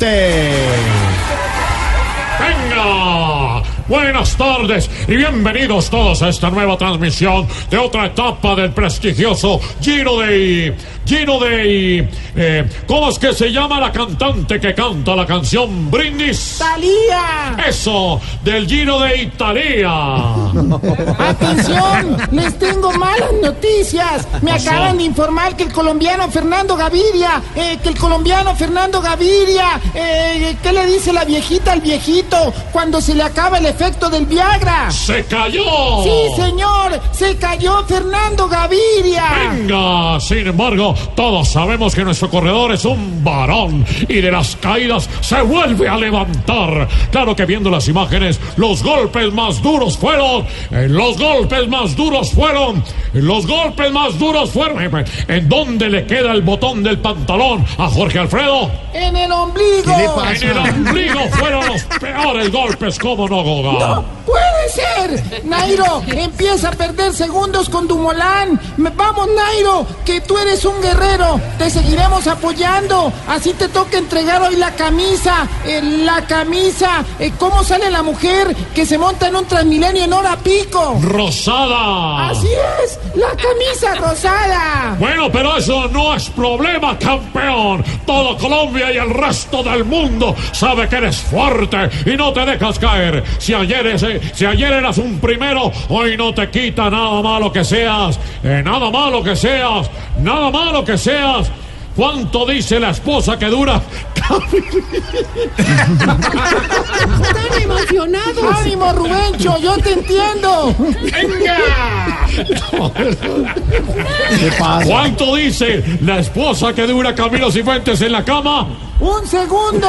¡Venga! Buenas tardes y bienvenidos todos a esta nueva transmisión de otra etapa del prestigioso Giro de... Giro de... Eh, ¿Cómo es que se llama la cantante que canta la canción Brindis? ¡Talía! Eso, del Giro de Italia. ¡Atención! Les tengo malas noticias. Me acaban de informar que el colombiano Fernando Gaviria, eh, que el colombiano Fernando Gaviria, eh, ¿qué le dice la viejita al viejito cuando se le acaba el efecto del Viagra? ¡Se cayó! Sí, señor, se cayó Fernando Gaviria. Venga, sin embargo, todos sabemos que nuestro corredor es un varón y de las caídas se vuelve a levantar. Claro que viendo las imágenes, los golpes más duros fueron, eh, los golpes más duros fueron, los golpes más duros fueron. eh, ¿En dónde le queda el botón del pantalón a Jorge Alfredo? En el ombligo. En el ombligo fueron los peores golpes, ¿cómo no, Goga? ¡No puede ser! Nairo empieza a perder segundos con Dumolán. Vamos, Nairo, que tú eres un guerrero. Te seguiremos apoyando. Así te toca entregar hoy la camisa. eh, la camisa. Eh, ¿Cómo sale la mujer que se monta en un Transmilenio en hora pico? Rosada. Así es, la camisa rosada. Bueno, pero eso no es problema, campeón. Todo Colombia y el resto del mundo sabe que eres fuerte y no te dejas caer. Si ayer, ese- si ayer eras un primero, hoy no te quita nada malo que seas. eh, nada malo que seas. Nada malo que seas. ¿Cuánto dice la esposa que dura? Están emocionados. Ánimo, Rubencho, yo te entiendo. ¿Cuánto dice la esposa que dura Camilo Cifuentes en la cama? Un segundo.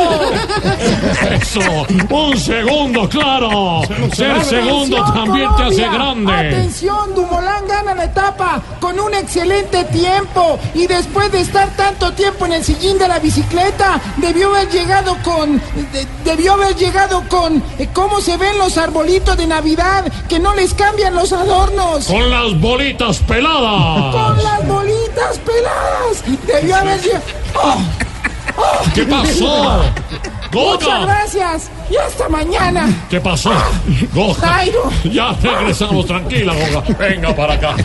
Eso, un segundo, claro. Ser segundo también te hace grande. Atención, Dumolán gana la etapa con un excelente tiempo y después de estar tanto tiempo en el sillín de la bicicleta, debió haber llegado con, de- debió haber llegado con eh, cómo se ven los arbolitos de Navidad, que no les cambian los adornos. Con las bolitas peladas. Con las bolitas peladas. Debió haber llegado. ¿Qué pasó? Muchas Goga. gracias y hasta mañana. ¿Qué pasó? Goga. Nairo. Ya regresamos, tranquila, Goga. Venga para acá.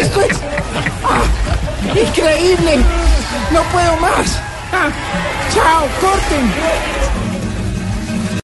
Esto es ah, increíble. No puedo más. Ah, chao, corten.